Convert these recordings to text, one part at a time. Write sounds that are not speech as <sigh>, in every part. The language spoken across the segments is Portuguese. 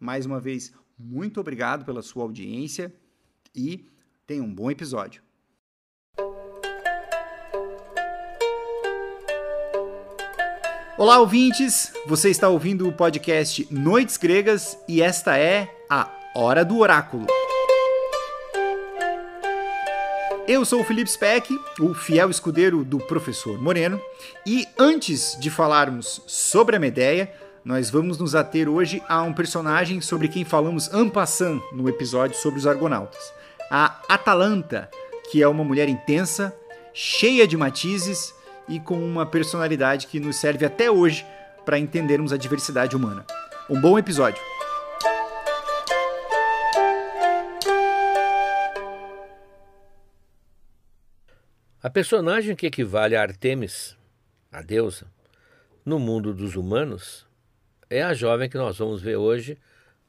Mais uma vez, muito obrigado pela sua audiência e tenha um bom episódio. Olá, ouvintes! Você está ouvindo o podcast Noites Gregas e esta é a Hora do Oráculo. Eu sou o Felipe Speck, o fiel escudeiro do professor Moreno, e antes de falarmos sobre a Medeia, nós vamos nos ater hoje a um personagem sobre quem falamos en passant no episódio sobre os Argonautas. A Atalanta, que é uma mulher intensa, cheia de matizes e com uma personalidade que nos serve até hoje para entendermos a diversidade humana. Um bom episódio! A personagem que equivale a Artemis, a deusa, no mundo dos humanos, é a jovem que nós vamos ver hoje,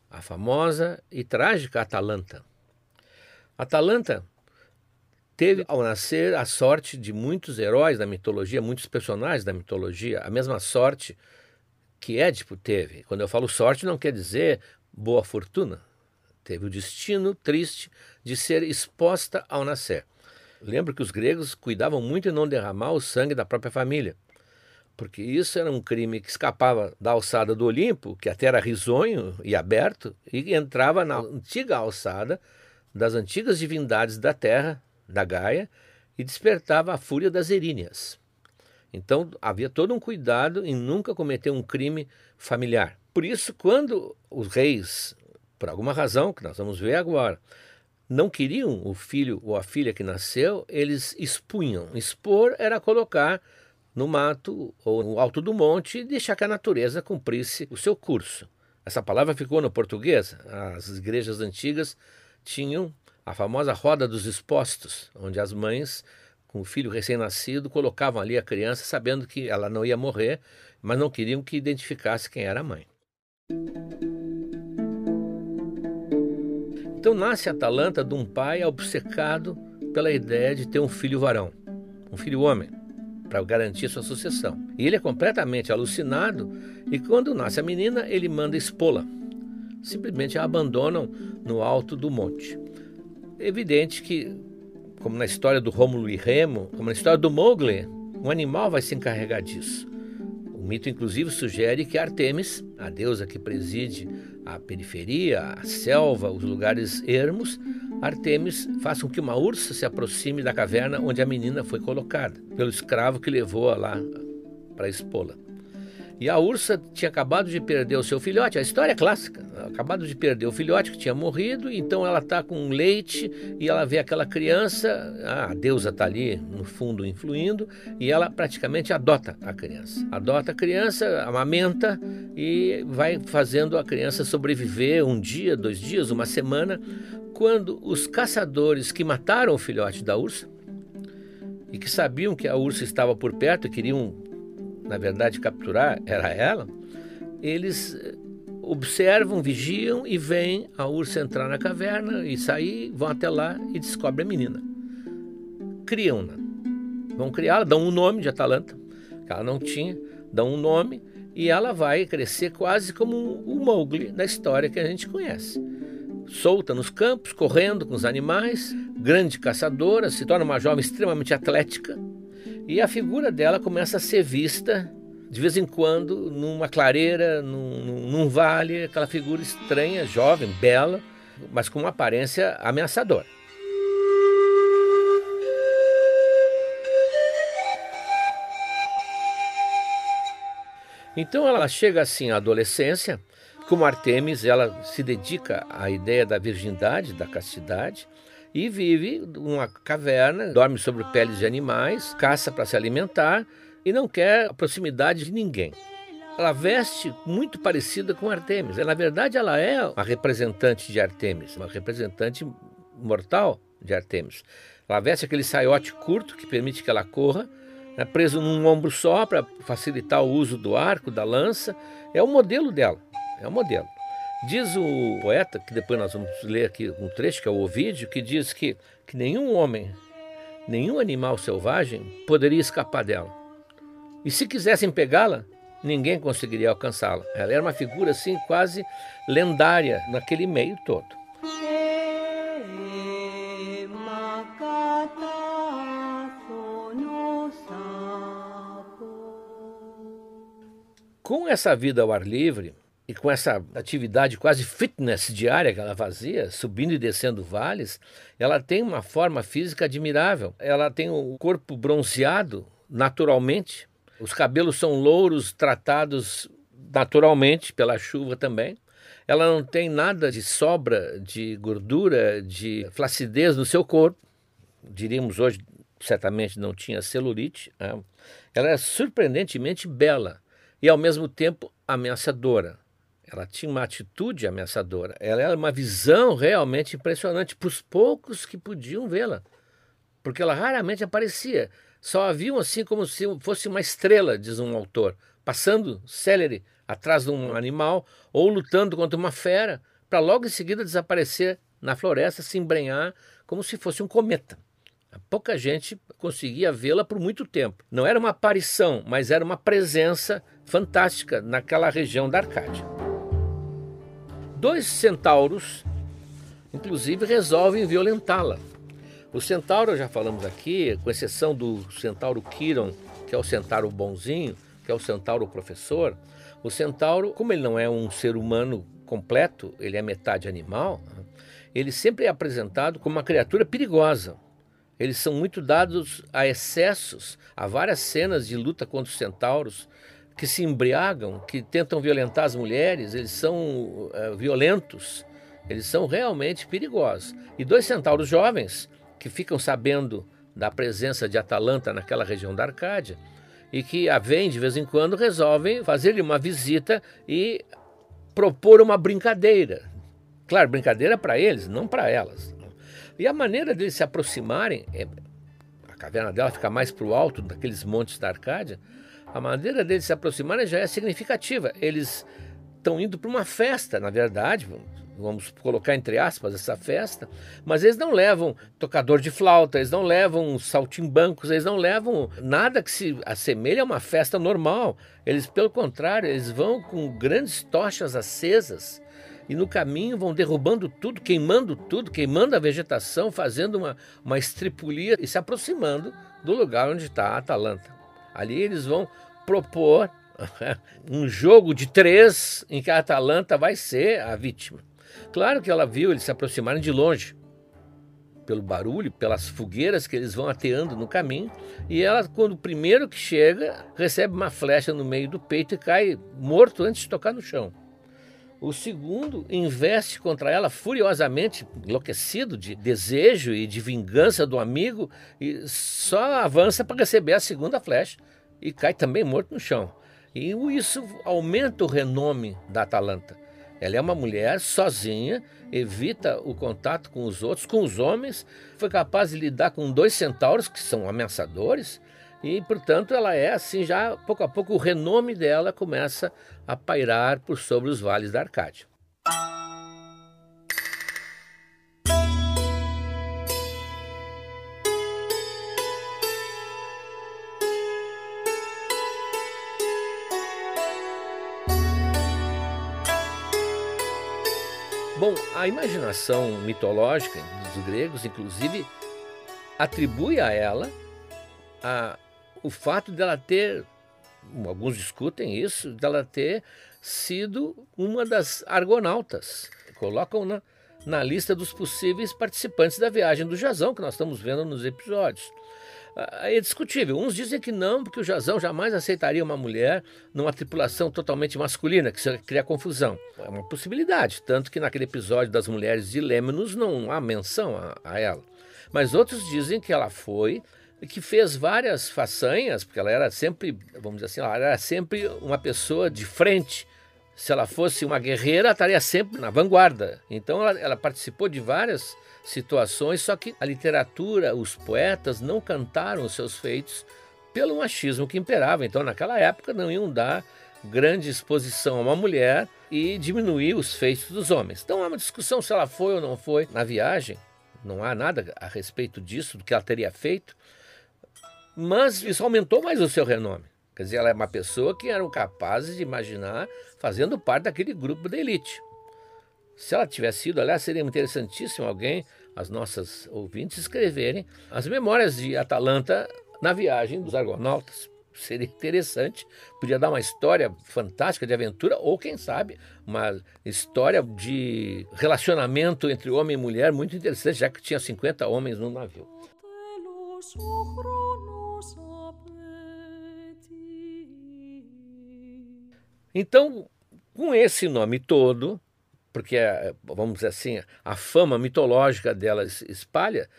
a famosa e trágica Atalanta. Atalanta teve ao nascer a sorte de muitos heróis da mitologia, muitos personagens da mitologia, a mesma sorte que Édipo teve. Quando eu falo sorte, não quer dizer boa fortuna. Teve o destino triste de ser exposta ao nascer. Lembro que os gregos cuidavam muito em não derramar o sangue da própria família, porque isso era um crime que escapava da alçada do Olimpo, que até era risonho e aberto, e entrava na antiga alçada das antigas divindades da terra, da Gaia, e despertava a fúria das eríneas. Então havia todo um cuidado em nunca cometer um crime familiar. Por isso, quando os reis, por alguma razão que nós vamos ver agora, não queriam o filho ou a filha que nasceu, eles expunham. Expor era colocar no mato ou no alto do monte e deixar que a natureza cumprisse o seu curso. Essa palavra ficou no português. As igrejas antigas tinham a famosa roda dos expostos, onde as mães, com o filho recém-nascido, colocavam ali a criança sabendo que ela não ia morrer, mas não queriam que identificasse quem era a mãe. Então nasce Atalanta de um pai obcecado pela ideia de ter um filho varão, um filho homem, para garantir sua sucessão. E ele é completamente alucinado e quando nasce a menina, ele manda expô-la. Simplesmente a abandonam no alto do monte. Evidente que, como na história do Rômulo e Remo, como na história do Mowgli, um animal vai se encarregar disso. Mito, inclusive, sugere que Artemis, a deusa que preside a periferia, a selva, os lugares ermos, Artemis faça com que uma ursa se aproxime da caverna onde a menina foi colocada, pelo escravo que levou-a lá para expô-la. E a ursa tinha acabado de perder o seu filhote, a história é clássica, acabado de perder o filhote que tinha morrido, então ela está com leite e ela vê aquela criança, a deusa está ali no fundo influindo, e ela praticamente adota a criança. Adota a criança, amamenta e vai fazendo a criança sobreviver um dia, dois dias, uma semana, quando os caçadores que mataram o filhote da ursa e que sabiam que a ursa estava por perto e queriam, na verdade, capturar, era ela, eles eh, observam, vigiam e veem a ursa entrar na caverna e sair, vão até lá e descobrem a menina. Criam-na. Vão criá-la, dão um nome de Atalanta, que ela não tinha, dão um nome e ela vai crescer quase como o Mowgli da história que a gente conhece solta nos campos, correndo com os animais, grande caçadora, se torna uma jovem extremamente atlética e a figura dela começa a ser vista de vez em quando numa clareira, num, num vale, aquela figura estranha, jovem, bela, mas com uma aparência ameaçadora. Então ela chega assim à adolescência como Artemis, ela se dedica à ideia da virgindade, da castidade, e vive numa caverna, dorme sobre peles de animais, caça para se alimentar e não quer a proximidade de ninguém. Ela veste muito parecida com Artemis. Na verdade, ela é uma representante de Artemis, uma representante mortal de Artemis. Ela veste aquele saiote curto que permite que ela corra, né, preso num ombro só para facilitar o uso do arco, da lança. É o modelo dela é o modelo. Diz o poeta, que depois nós vamos ler aqui um trecho, que é o Ovídio, que diz que, que nenhum homem, nenhum animal selvagem poderia escapar dela. E se quisessem pegá-la, ninguém conseguiria alcançá-la. Ela era uma figura assim quase lendária naquele meio todo. Com essa vida ao ar livre, e com essa atividade quase fitness diária que ela fazia, subindo e descendo vales, ela tem uma forma física admirável. Ela tem o corpo bronzeado naturalmente, os cabelos são louros, tratados naturalmente pela chuva também. Ela não tem nada de sobra de gordura, de flacidez no seu corpo. Diríamos hoje, certamente não tinha celulite. Né? Ela é surpreendentemente bela e ao mesmo tempo ameaçadora. Ela tinha uma atitude ameaçadora. Ela era uma visão realmente impressionante para os poucos que podiam vê-la. Porque ela raramente aparecia. Só a viam assim como se fosse uma estrela, diz um autor, passando célere atrás de um animal ou lutando contra uma fera, para logo em seguida desaparecer na floresta, se embrenhar como se fosse um cometa. Pouca gente conseguia vê-la por muito tempo. Não era uma aparição, mas era uma presença fantástica naquela região da Arcádia. Dois centauros, inclusive, resolvem violentá-la. O centauro, já falamos aqui, com exceção do centauro Quiron, que é o centauro bonzinho, que é o centauro professor, o centauro, como ele não é um ser humano completo, ele é metade animal, ele sempre é apresentado como uma criatura perigosa. Eles são muito dados a excessos, a várias cenas de luta contra os centauros, que se embriagam, que tentam violentar as mulheres, eles são uh, violentos, eles são realmente perigosos. E dois centauros jovens que ficam sabendo da presença de Atalanta naquela região da Arcádia e que a vêm de vez em quando resolvem fazer-lhe uma visita e propor uma brincadeira. Claro, brincadeira para eles, não para elas. E a maneira deles se aproximarem, é, a caverna dela fica mais para o alto daqueles montes da Arcádia, a maneira deles se aproximarem já é significativa. Eles estão indo para uma festa, na verdade, vamos colocar entre aspas essa festa, mas eles não levam tocador de flauta, eles não levam saltimbancos, eles não levam nada que se assemelhe a uma festa normal. Eles, pelo contrário, eles vão com grandes tochas acesas e no caminho vão derrubando tudo, queimando tudo, queimando a vegetação, fazendo uma, uma estripulia e se aproximando do lugar onde está a Atalanta. Ali eles vão propor <laughs> um jogo de três em que a Atalanta vai ser a vítima. Claro que ela viu eles se aproximarem de longe, pelo barulho, pelas fogueiras que eles vão ateando no caminho, e ela, quando o primeiro que chega, recebe uma flecha no meio do peito e cai morto antes de tocar no chão. O segundo investe contra ela furiosamente, enlouquecido de desejo e de vingança do amigo, e só avança para receber a segunda flecha e cai também morto no chão. E isso aumenta o renome da Atalanta. Ela é uma mulher sozinha, evita o contato com os outros, com os homens, foi capaz de lidar com dois centauros que são ameaçadores, e, portanto, ela é assim, já pouco a pouco o renome dela começa a pairar por sobre os vales da Arcádia. Bom, a imaginação mitológica dos gregos, inclusive, atribui a ela a o fato dela ter, alguns discutem isso, dela ter sido uma das argonautas. Colocam na, na lista dos possíveis participantes da viagem do Jazão, que nós estamos vendo nos episódios. Ah, é discutível. Uns dizem que não, porque o Jazão jamais aceitaria uma mulher numa tripulação totalmente masculina, que cria confusão. É uma possibilidade, tanto que naquele episódio das mulheres de Lemnos não há menção a, a ela. Mas outros dizem que ela foi que fez várias façanhas, porque ela era sempre, vamos dizer assim, ela era sempre uma pessoa de frente. Se ela fosse uma guerreira, ela estaria sempre na vanguarda. Então ela, ela participou de várias situações, só que a literatura, os poetas não cantaram os seus feitos pelo machismo que imperava. Então naquela época não iam dar grande exposição a uma mulher e diminuir os feitos dos homens. Então há uma discussão se ela foi ou não foi na viagem. Não há nada a respeito disso, do que ela teria feito mas isso aumentou mais o seu renome. Quer dizer, ela é uma pessoa que eram capazes de imaginar fazendo parte daquele grupo da elite. Se ela tivesse sido, aliás, seria interessantíssimo alguém, as nossas ouvintes, escreverem as memórias de Atalanta na viagem dos argonautas. Seria interessante, podia dar uma história fantástica de aventura, ou quem sabe, uma história de relacionamento entre homem e mulher muito interessante, já que tinha 50 homens no navio. Então, com esse nome todo, porque, vamos dizer assim, a fama mitológica dela espalha,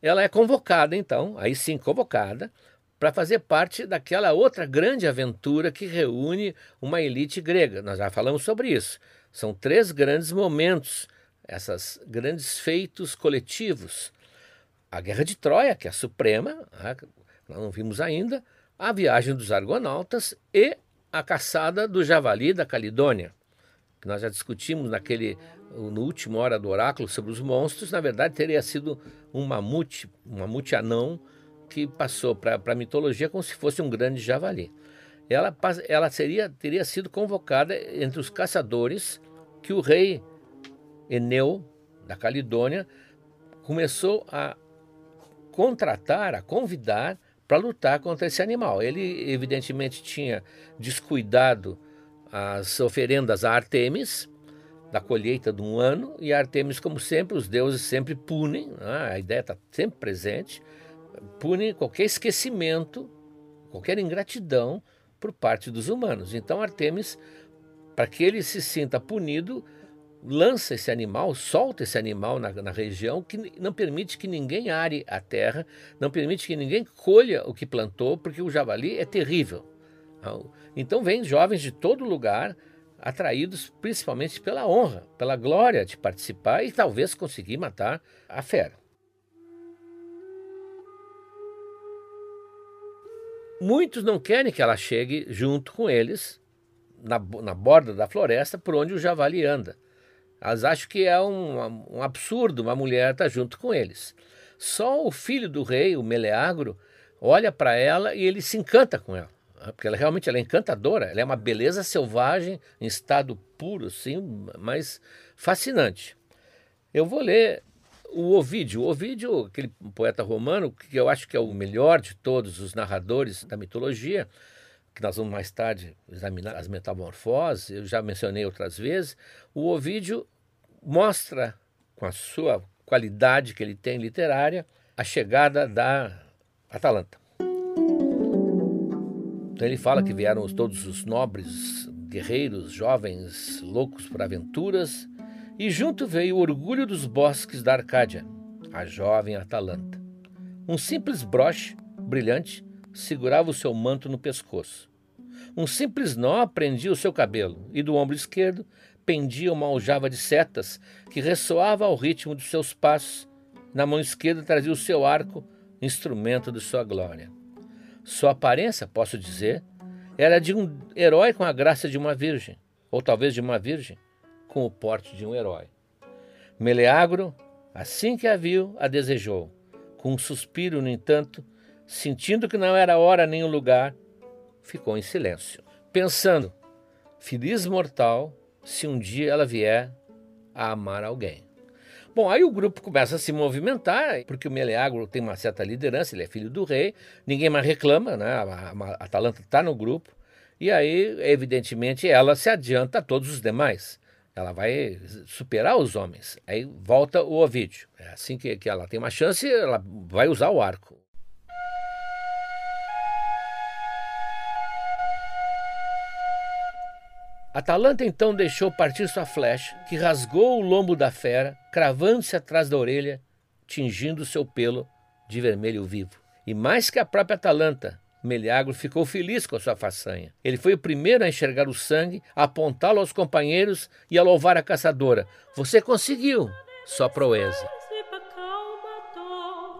ela é convocada, então, aí sim convocada, para fazer parte daquela outra grande aventura que reúne uma elite grega. Nós já falamos sobre isso. São três grandes momentos, esses grandes feitos coletivos. A Guerra de Troia, que é a suprema, né, nós não vimos ainda, a viagem dos argonautas e a caçada do javali da Calidônia, que nós já discutimos naquele no último hora do oráculo sobre os monstros, na verdade teria sido um mamute, um mamute anão que passou para a mitologia como se fosse um grande javali. Ela, ela seria, teria sido convocada entre os caçadores que o rei Eneu da Calidônia começou a contratar, a convidar para lutar contra esse animal. Ele, evidentemente, tinha descuidado as oferendas a Artemis, da colheita de um ano, e Artemis, como sempre, os deuses sempre punem, né? a ideia está sempre presente, punem qualquer esquecimento, qualquer ingratidão por parte dos humanos. Então, Artemis, para que ele se sinta punido, lança esse animal, solta esse animal na, na, região, que não permite que ninguém are a terra, não permite que ninguém colha o que plantou, porque o javali é terrível. Então vem jovens de todo lugar, atraídos principalmente pela honra, pela glória de participar e talvez conseguir matar a fera. Muitos não querem que ela chegue junto com eles na, na borda da floresta por onde o javali anda elas acham que é um, um absurdo uma mulher estar tá junto com eles. Só o filho do rei, o Meleagro, olha para ela e ele se encanta com ela. Né? Porque ela realmente ela é encantadora, ela é uma beleza selvagem, em estado puro, sim, mas fascinante. Eu vou ler o Ovídio. O Ovídio, aquele poeta romano, que eu acho que é o melhor de todos os narradores da mitologia, que nós vamos mais tarde examinar as metamorfoses, eu já mencionei outras vezes, o Ovídio mostra com a sua qualidade que ele tem literária, a chegada da Atalanta. Então ele fala que vieram todos os nobres, guerreiros, jovens, loucos por aventuras, e junto veio o orgulho dos bosques da Arcádia, a jovem Atalanta. Um simples broche, brilhante, segurava o seu manto no pescoço. Um simples nó prendia o seu cabelo, e do ombro esquerdo pendia uma aljava de setas que ressoava ao ritmo dos seus passos. Na mão esquerda trazia o seu arco, instrumento de sua glória. Sua aparência, posso dizer, era de um herói com a graça de uma virgem, ou talvez de uma virgem com o porte de um herói. Meleagro, assim que a viu, a desejou. Com um suspiro, no entanto, sentindo que não era hora nem o lugar, ficou em silêncio, pensando: feliz mortal se um dia ela vier a amar alguém. Bom, aí o grupo começa a se movimentar, porque o Meleagro tem uma certa liderança, ele é filho do rei, ninguém mais reclama, né? A, a, Atalanta está no grupo, e aí, evidentemente, ela se adianta a todos os demais. Ela vai superar os homens. Aí volta o Ovídio. É assim que, que ela tem uma chance, ela vai usar o arco. Atalanta então deixou partir sua flecha, que rasgou o lombo da fera, cravando-se atrás da orelha, tingindo seu pelo de vermelho vivo. E mais que a própria Atalanta, Meliagro ficou feliz com a sua façanha. Ele foi o primeiro a enxergar o sangue, a apontá-lo aos companheiros e a louvar a caçadora. Você conseguiu, sua proeza.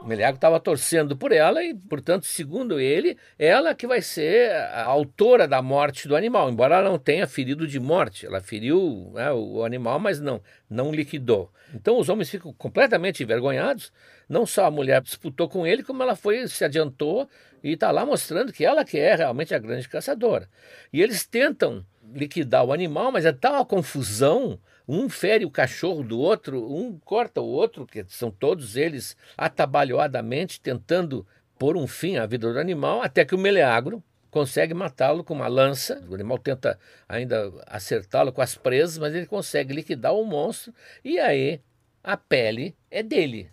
Meleagro estava torcendo por ela e, portanto, segundo ele, ela que vai ser a autora da morte do animal, embora ela não tenha ferido de morte. Ela feriu né, o animal, mas não, não liquidou. Então os homens ficam completamente envergonhados. Não só a mulher disputou com ele, como ela foi se adiantou e está lá mostrando que ela que é realmente a grande caçadora. E eles tentam liquidar o animal, mas é tal a confusão um fere o cachorro do outro, um corta o outro, que são todos eles atabalhoadamente tentando pôr um fim à vida do animal, até que o meleagro consegue matá-lo com uma lança. O animal tenta ainda acertá-lo com as presas, mas ele consegue liquidar o monstro e aí a pele é dele.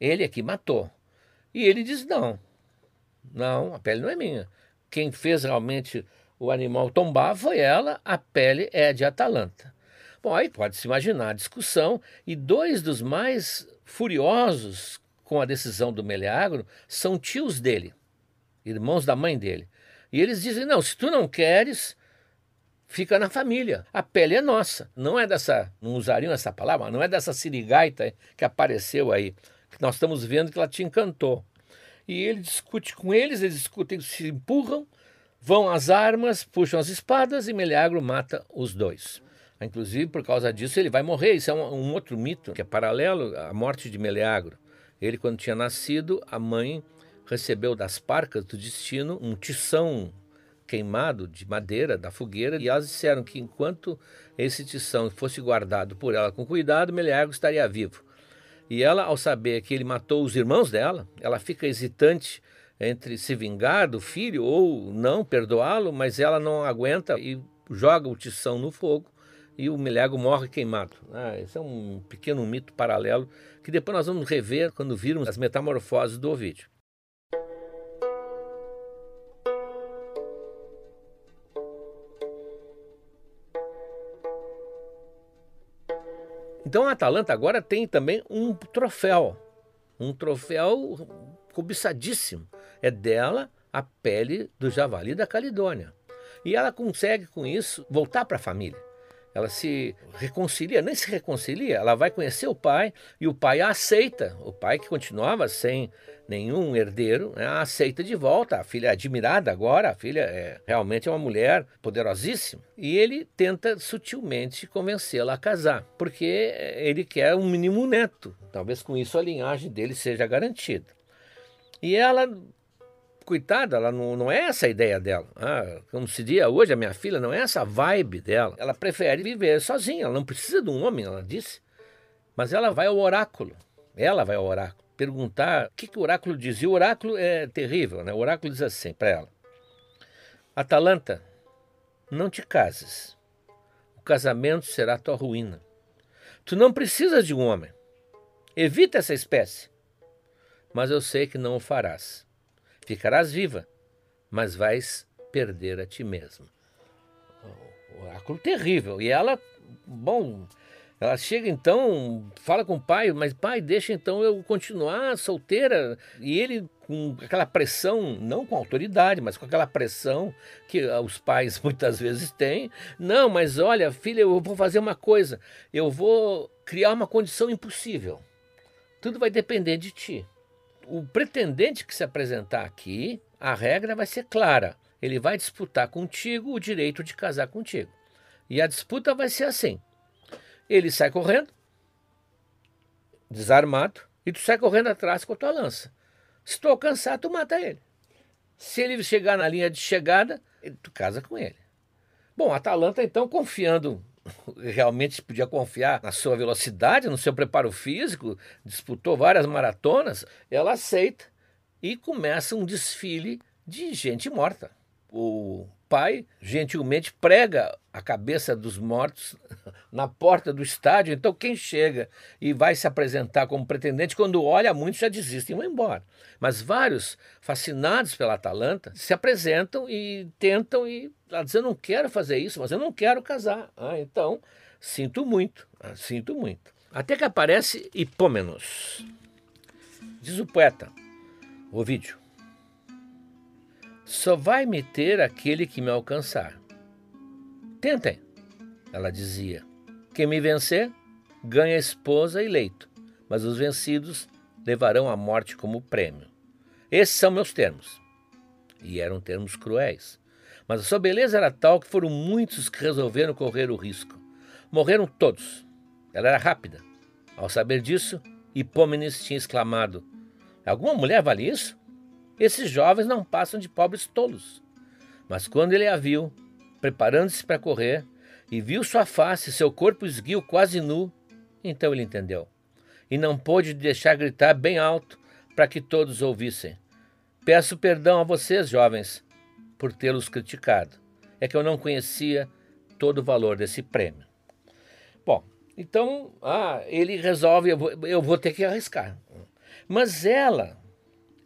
Ele é que matou. E ele diz: não, não, a pele não é minha. Quem fez realmente o animal tombar foi ela, a pele é de Atalanta. Bom, aí pode-se imaginar a discussão, e dois dos mais furiosos com a decisão do Meleagro são tios dele, irmãos da mãe dele. E eles dizem: não, se tu não queres, fica na família. A pele é nossa. Não é dessa, não usariam essa palavra, não é dessa sirigaita que apareceu aí, que nós estamos vendo que ela te encantou. E ele discute com eles, eles discutem, se empurram, vão às armas, puxam as espadas e Meleagro mata os dois. Inclusive, por causa disso, ele vai morrer. Isso é um, um outro mito que é paralelo à morte de Meleagro. Ele, quando tinha nascido, a mãe recebeu das parcas do destino um tição queimado de madeira da fogueira e elas disseram que enquanto esse tição fosse guardado por ela com cuidado, Meleagro estaria vivo. E ela, ao saber que ele matou os irmãos dela, ela fica hesitante entre se vingar do filho ou não perdoá-lo, mas ela não aguenta e joga o tição no fogo e o Milego morre queimado. Ah, esse é um pequeno mito paralelo que depois nós vamos rever quando virmos as metamorfoses do Ovídio. Então a Atalanta agora tem também um troféu, um troféu cobiçadíssimo. É dela a pele do javali da Calidônia. E ela consegue com isso voltar para a família ela se reconcilia, nem se reconcilia, ela vai conhecer o pai e o pai a aceita. O pai que continuava sem nenhum herdeiro, né, a aceita de volta. A filha é admirada agora, a filha é realmente é uma mulher poderosíssima. E ele tenta sutilmente convencê-la a casar, porque ele quer um mínimo neto. Talvez com isso a linhagem dele seja garantida. E ela coitada, ela não, não é essa a ideia dela. Ah, como se diz hoje, a minha filha não é essa a vibe dela. Ela prefere viver sozinha, ela não precisa de um homem, ela disse. Mas ela vai ao oráculo. Ela vai ao oráculo perguntar o que, que o oráculo diz. E o oráculo é terrível, né? O oráculo diz assim para ela: Atalanta, não te cases. O casamento será tua ruína. Tu não precisas de um homem. Evita essa espécie. Mas eu sei que não o farás. Ficarás viva, mas vais perder a ti mesmo. O oráculo terrível. E ela, bom, ela chega então, fala com o pai, mas pai, deixa então eu continuar solteira. E ele, com aquela pressão, não com autoridade, mas com aquela pressão que os pais <laughs> muitas vezes têm. Não, mas olha, filha, eu vou fazer uma coisa. Eu vou criar uma condição impossível. Tudo vai depender de ti. O pretendente que se apresentar aqui, a regra vai ser clara. Ele vai disputar contigo o direito de casar contigo. E a disputa vai ser assim: ele sai correndo, desarmado, e tu sai correndo atrás com a tua lança. Se tu alcançar, tu mata ele. Se ele chegar na linha de chegada, tu casa com ele. Bom, Atalanta, então, confiando, realmente podia confiar na sua velocidade, no seu preparo físico, disputou várias maratonas, ela aceita e começa um desfile de gente morta. O pai gentilmente prega a cabeça dos mortos <laughs> na porta do estádio. Então, quem chega e vai se apresentar como pretendente, quando olha muito, já desistem e vão embora. Mas vários, fascinados pela Atalanta, se apresentam e tentam e ela diz: Eu não quero fazer isso, mas eu não quero casar. Ah, então, sinto muito, ah, sinto muito. Até que aparece Hipômenos. Diz o poeta, o vídeo. Só vai me ter aquele que me alcançar. Tentem, ela dizia. Quem me vencer, ganha esposa e leito, mas os vencidos levarão a morte como prêmio. Esses são meus termos. E eram termos cruéis. Mas a sua beleza era tal que foram muitos que resolveram correr o risco. Morreram todos. Ela era rápida. Ao saber disso, Hipômenes tinha exclamado: Alguma mulher vale isso? Esses jovens não passam de pobres tolos. Mas quando ele a viu, preparando-se para correr, e viu sua face, seu corpo esguio quase nu, então ele entendeu. E não pôde deixar gritar bem alto para que todos ouvissem. Peço perdão a vocês, jovens, por tê-los criticado. É que eu não conhecia todo o valor desse prêmio. Bom, então ah, ele resolve, eu vou, eu vou ter que arriscar. Mas ela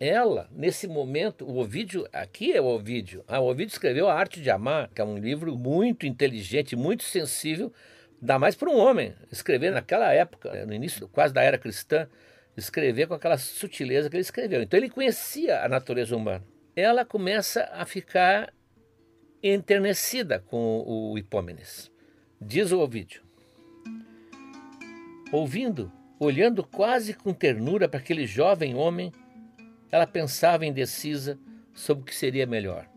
ela, nesse momento, o Ovídio, aqui é o Ovídio, ah, o escreveu A Arte de Amar, que é um livro muito inteligente, muito sensível, dá mais para um homem escrever naquela época, no início quase da era cristã, escrever com aquela sutileza que ele escreveu. Então ele conhecia a natureza humana. Ela começa a ficar enternecida com o Hipómenes. Diz o Ovídio. Ouvindo, olhando quase com ternura para aquele jovem homem, ela pensava indecisa sobre o que seria melhor: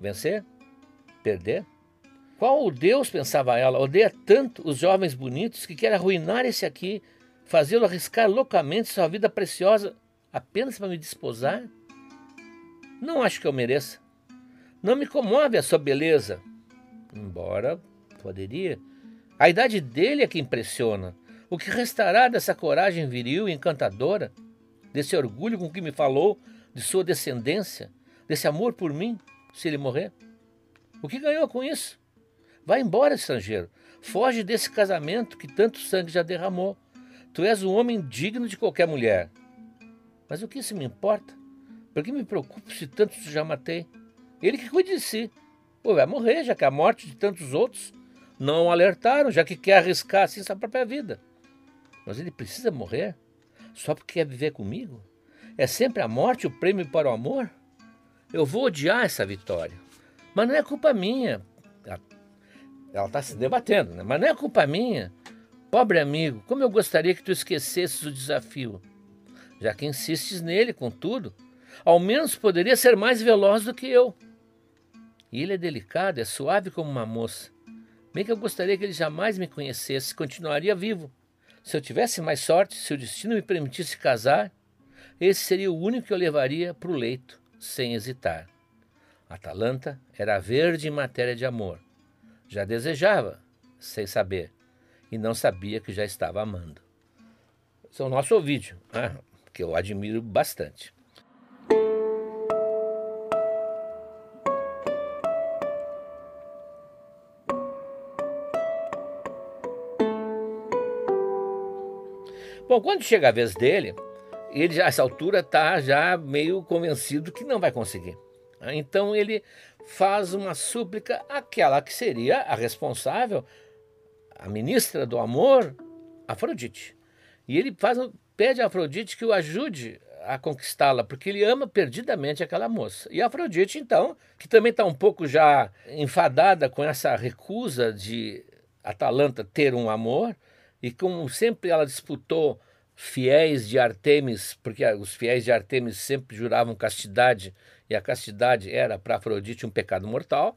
vencer? Perder? Qual o Deus, pensava ela, odeia tanto os jovens bonitos que quer arruinar esse aqui, fazê-lo arriscar loucamente sua vida preciosa apenas para me desposar? Não acho que eu mereça. Não me comove a sua beleza. Embora poderia. A idade dele é que impressiona. O que restará dessa coragem viril e encantadora? Desse orgulho com que me falou, de sua descendência, desse amor por mim, se ele morrer? O que ganhou com isso? Vai embora, estrangeiro. Foge desse casamento que tanto sangue já derramou. Tu és um homem digno de qualquer mulher. Mas o que isso me importa? Por que me preocupo se tantos já matei? Ele que cuide de si. Pô, vai morrer, já que a morte de tantos outros não alertaram, já que quer arriscar assim sua própria vida. Mas ele precisa morrer? Só porque quer viver comigo? É sempre a morte o prêmio para o amor? Eu vou odiar essa vitória. Mas não é culpa minha. Ela está se debatendo, né? Mas não é culpa minha. Pobre amigo, como eu gostaria que tu esquecesses o desafio. Já que insistes nele, contudo, ao menos poderia ser mais veloz do que eu. E ele é delicado, é suave como uma moça. Bem que eu gostaria que ele jamais me conhecesse, continuaria vivo. Se eu tivesse mais sorte, se o destino me permitisse casar, esse seria o único que eu levaria para o leito, sem hesitar. Atalanta era verde em matéria de amor. Já desejava, sem saber, e não sabia que já estava amando. Esse é o nosso vídeo, né? que eu admiro bastante. Bom, quando chega a vez dele, ele já, a essa altura está já meio convencido que não vai conseguir. Então ele faz uma súplica àquela que seria a responsável, a ministra do amor, Afrodite. E ele faz, pede a Afrodite que o ajude a conquistá-la, porque ele ama perdidamente aquela moça. E Afrodite, então, que também está um pouco já enfadada com essa recusa de Atalanta ter um amor, e como sempre ela disputou fiéis de Artemis, porque os fiéis de Artemis sempre juravam castidade, e a castidade era para Afrodite um pecado mortal,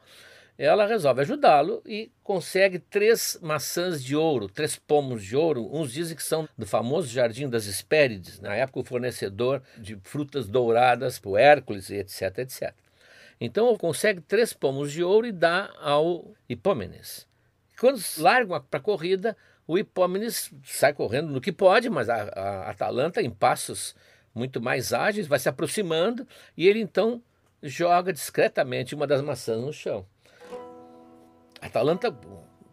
ela resolve ajudá-lo e consegue três maçãs de ouro, três pomos de ouro. Uns dizem que são do famoso Jardim das Hespérides, na época o fornecedor de frutas douradas para o Hércules, etc, etc. Então consegue três pomos de ouro e dá ao Hipómenes. Quando largam para a corrida, o Hipómenes sai correndo no que pode, mas a, a Atalanta, em passos muito mais ágeis, vai se aproximando e ele então joga discretamente uma das maçãs no chão. Atalanta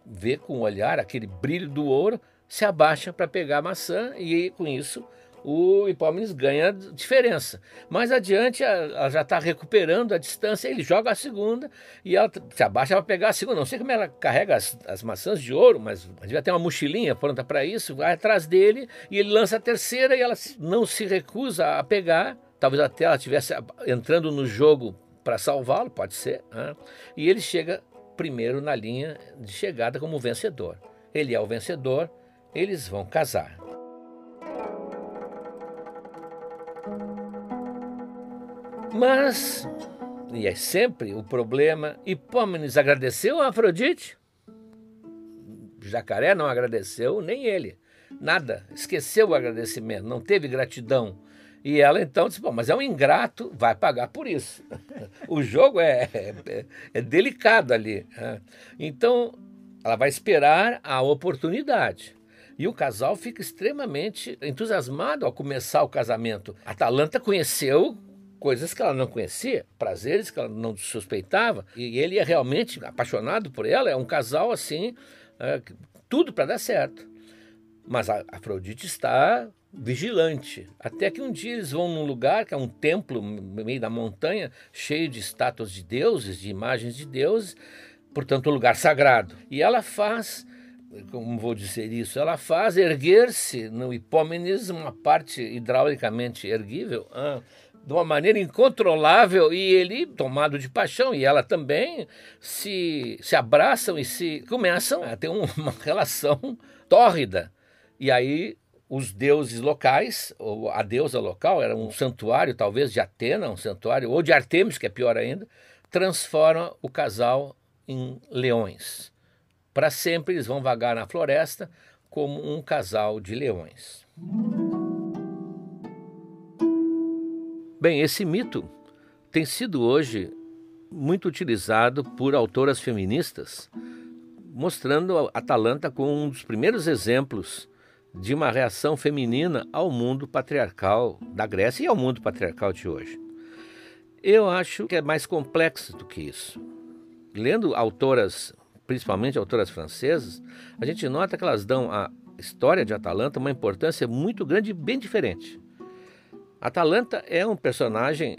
vê com o olhar aquele brilho do ouro, se abaixa para pegar a maçã e com isso o Hipómenes ganha diferença. Mais adiante, ela já está recuperando a distância, ele joga a segunda e ela se abaixa para pegar a segunda. Não sei como ela carrega as, as maçãs de ouro, mas devia ter uma mochilinha pronta para isso, vai atrás dele e ele lança a terceira e ela não se recusa a pegar. Talvez até ela estivesse entrando no jogo para salvá-lo, pode ser. Né? E ele chega primeiro na linha de chegada como vencedor. Ele é o vencedor, eles vão casar. Mas, e é sempre o problema, Hipómenes agradeceu a Afrodite? Jacaré não agradeceu, nem ele. Nada, esqueceu o agradecimento, não teve gratidão. E ela então disse: Bom, mas é um ingrato, vai pagar por isso. <laughs> o jogo é, é, é delicado ali. Né? Então, ela vai esperar a oportunidade. E o casal fica extremamente entusiasmado ao começar o casamento. Atalanta conheceu coisas que ela não conhecia, prazeres que ela não suspeitava, e ele é realmente apaixonado por ela. É um casal assim, é, tudo para dar certo. Mas a Afrodite está vigilante. Até que um dia eles vão num lugar que é um templo no meio da montanha, cheio de estátuas de deuses, de imagens de deuses, portanto, um lugar sagrado. E ela faz, como vou dizer isso, ela faz erguer-se no Hipómenes uma parte hidraulicamente erguível. De uma maneira incontrolável e ele, tomado de paixão, e ela também, se, se abraçam e se começam a ter uma <laughs> relação tórrida. E aí os deuses locais, ou a deusa local, era um santuário talvez de Atena, um santuário, ou de Artemis, que é pior ainda, transforma o casal em leões. Para sempre eles vão vagar na floresta como um casal de leões. Bem, esse mito tem sido hoje muito utilizado por autoras feministas, mostrando Atalanta como um dos primeiros exemplos de uma reação feminina ao mundo patriarcal da Grécia e ao mundo patriarcal de hoje. Eu acho que é mais complexo do que isso. Lendo autoras, principalmente autoras francesas, a gente nota que elas dão à história de Atalanta uma importância muito grande e bem diferente. Atalanta é um personagem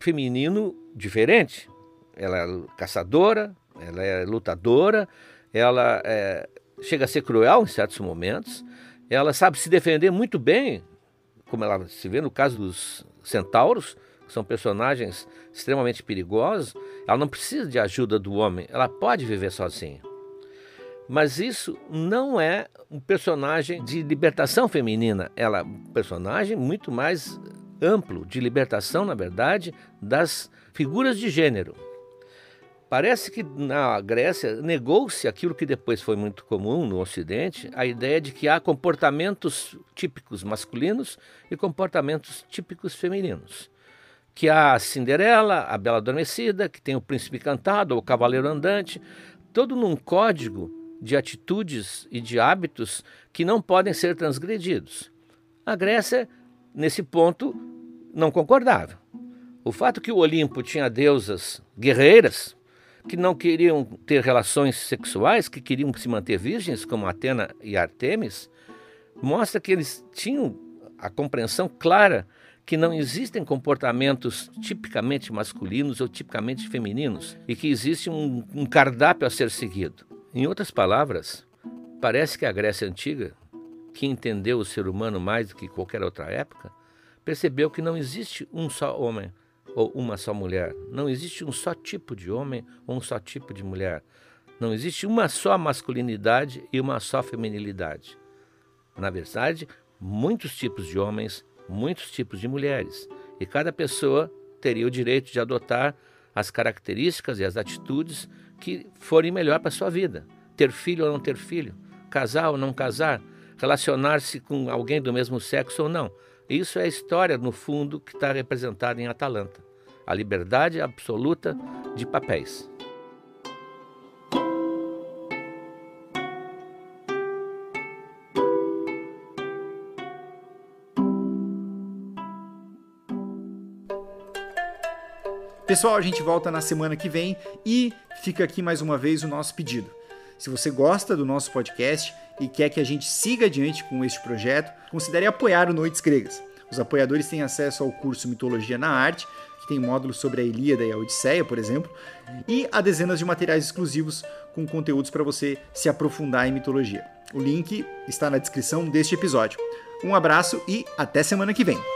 feminino diferente. Ela é caçadora, ela é lutadora, ela é, chega a ser cruel em certos momentos, ela sabe se defender muito bem, como ela se vê no caso dos centauros, que são personagens extremamente perigosos. Ela não precisa de ajuda do homem, ela pode viver sozinha. Mas isso não é um personagem de libertação feminina, ela é um personagem muito mais amplo de libertação, na verdade, das figuras de gênero. Parece que na Grécia negou-se aquilo que depois foi muito comum no Ocidente, a ideia de que há comportamentos típicos masculinos e comportamentos típicos femininos. Que há a Cinderela, a Bela Adormecida, que tem o Príncipe Cantado, ou o Cavaleiro Andante, todo num código de atitudes e de hábitos que não podem ser transgredidos. A Grécia, nesse ponto, não concordava. O fato que o Olimpo tinha deusas guerreiras, que não queriam ter relações sexuais, que queriam se manter virgens, como Atena e Artemis, mostra que eles tinham a compreensão clara que não existem comportamentos tipicamente masculinos ou tipicamente femininos e que existe um, um cardápio a ser seguido. Em outras palavras, parece que a Grécia Antiga, que entendeu o ser humano mais do que qualquer outra época, percebeu que não existe um só homem ou uma só mulher, não existe um só tipo de homem ou um só tipo de mulher, não existe uma só masculinidade e uma só feminilidade. Na verdade, muitos tipos de homens, muitos tipos de mulheres, e cada pessoa teria o direito de adotar as características e as atitudes que forem melhor para a sua vida. Ter filho ou não ter filho, casar ou não casar, relacionar-se com alguém do mesmo sexo ou não. Isso é a história, no fundo, que está representada em Atalanta. A liberdade absoluta de papéis. Pessoal, a gente volta na semana que vem e fica aqui mais uma vez o nosso pedido. Se você gosta do nosso podcast e quer que a gente siga adiante com este projeto, considere apoiar o Noites Gregas. Os apoiadores têm acesso ao curso Mitologia na Arte, que tem módulos sobre a Ilíada e a Odisseia, por exemplo, e a dezenas de materiais exclusivos com conteúdos para você se aprofundar em mitologia. O link está na descrição deste episódio. Um abraço e até semana que vem!